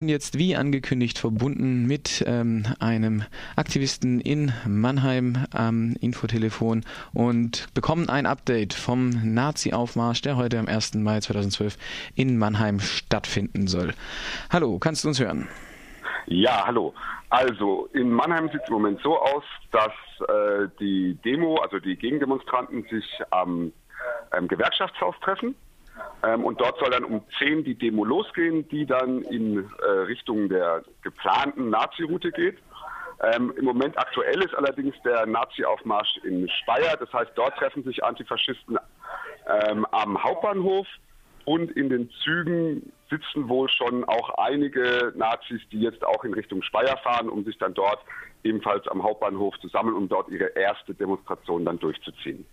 jetzt wie angekündigt verbunden mit ähm, einem Aktivisten in Mannheim am Infotelefon und bekommen ein Update vom Nazi-Aufmarsch, der heute am 1. Mai 2012 in Mannheim stattfinden soll. Hallo, kannst du uns hören? Ja, hallo. Also in Mannheim sieht es im Moment so aus, dass äh, die Demo, also die Gegendemonstranten sich am ähm, Gewerkschaftshaus treffen ähm, und dort soll dann um 10 die Demo losgehen, die dann in äh, Richtung der geplanten Nazi-Route geht. Ähm, Im Moment aktuell ist allerdings der Nazi-Aufmarsch in Speyer. Das heißt, dort treffen sich Antifaschisten ähm, am Hauptbahnhof und in den Zügen sitzen wohl schon auch einige Nazis, die jetzt auch in Richtung Speyer fahren, um sich dann dort ebenfalls am Hauptbahnhof zu sammeln, um dort ihre erste Demonstration dann durchzuziehen.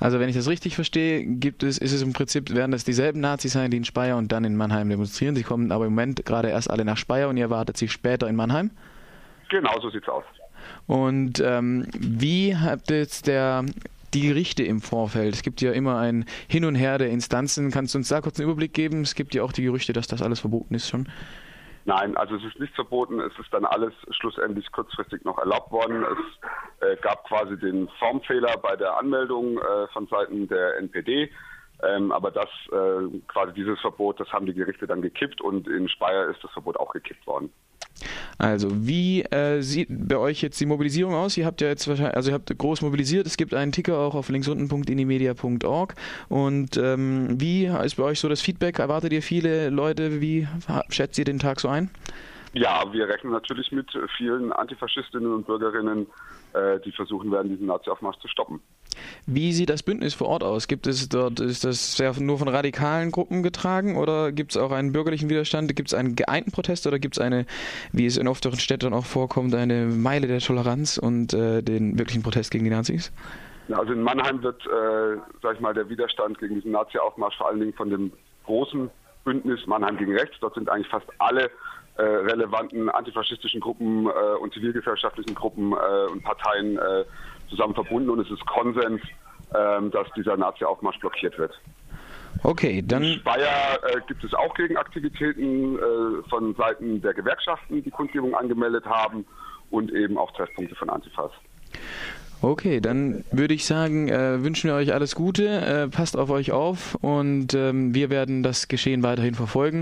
Also wenn ich das richtig verstehe, gibt es, ist es im Prinzip, werden das dieselben Nazis sein, die in Speyer und dann in Mannheim demonstrieren. Sie kommen aber im Moment gerade erst alle nach Speyer und ihr erwartet sie später in Mannheim? Genau, so sieht's aus. Und ähm, wie hat jetzt der die Gerichte im Vorfeld. Es gibt ja immer ein Hin und Her der Instanzen. Kannst du uns da kurz einen Überblick geben? Es gibt ja auch die Gerüchte, dass das alles verboten ist schon. Nein, also es ist nicht verboten. Es ist dann alles schlussendlich kurzfristig noch erlaubt worden. Es äh, gab quasi den Formfehler bei der Anmeldung äh, von Seiten der NPD. Ähm, aber das äh, quasi dieses Verbot, das haben die Gerichte dann gekippt und in Speyer ist das Verbot auch gekippt worden. Also, wie äh, sieht bei euch jetzt die Mobilisierung aus? Ihr habt ja jetzt wahrscheinlich, also ihr habt groß mobilisiert. Es gibt einen Ticker auch auf linksunten.inimedia.org. Und ähm, wie ist bei euch so das Feedback? Erwartet ihr viele Leute? Wie schätzt ihr den Tag so ein? Ja, wir rechnen natürlich mit vielen Antifaschistinnen und Bürgerinnen, äh, die versuchen werden, diesen Nazi-Aufmarsch zu stoppen. Wie sieht das Bündnis vor Ort aus? Gibt es dort, ist das sehr nur von radikalen Gruppen getragen oder gibt es auch einen bürgerlichen Widerstand? Gibt es einen geeinten Protest oder gibt es eine, wie es in ofteren Städten auch vorkommt, eine Meile der Toleranz und äh, den wirklichen Protest gegen die Nazis? Also in Mannheim wird, äh, sag ich mal, der Widerstand gegen diesen Nazi-Aufmarsch vor allen Dingen von dem großen Bündnis Mannheim gegen Rechts. Dort sind eigentlich fast alle äh, relevanten antifaschistischen Gruppen äh, und zivilgesellschaftlichen Gruppen äh, und Parteien äh, zusammen verbunden und es ist Konsens, ähm, dass dieser Nazi-Aufmarsch blockiert wird. Okay, dann. In Speyer äh, gibt es auch Gegenaktivitäten äh, von Seiten der Gewerkschaften, die Kundgebung angemeldet haben und eben auch Treffpunkte von Antifas. Okay, dann würde ich sagen, äh, wünschen wir euch alles Gute, äh, passt auf euch auf und ähm, wir werden das Geschehen weiterhin verfolgen.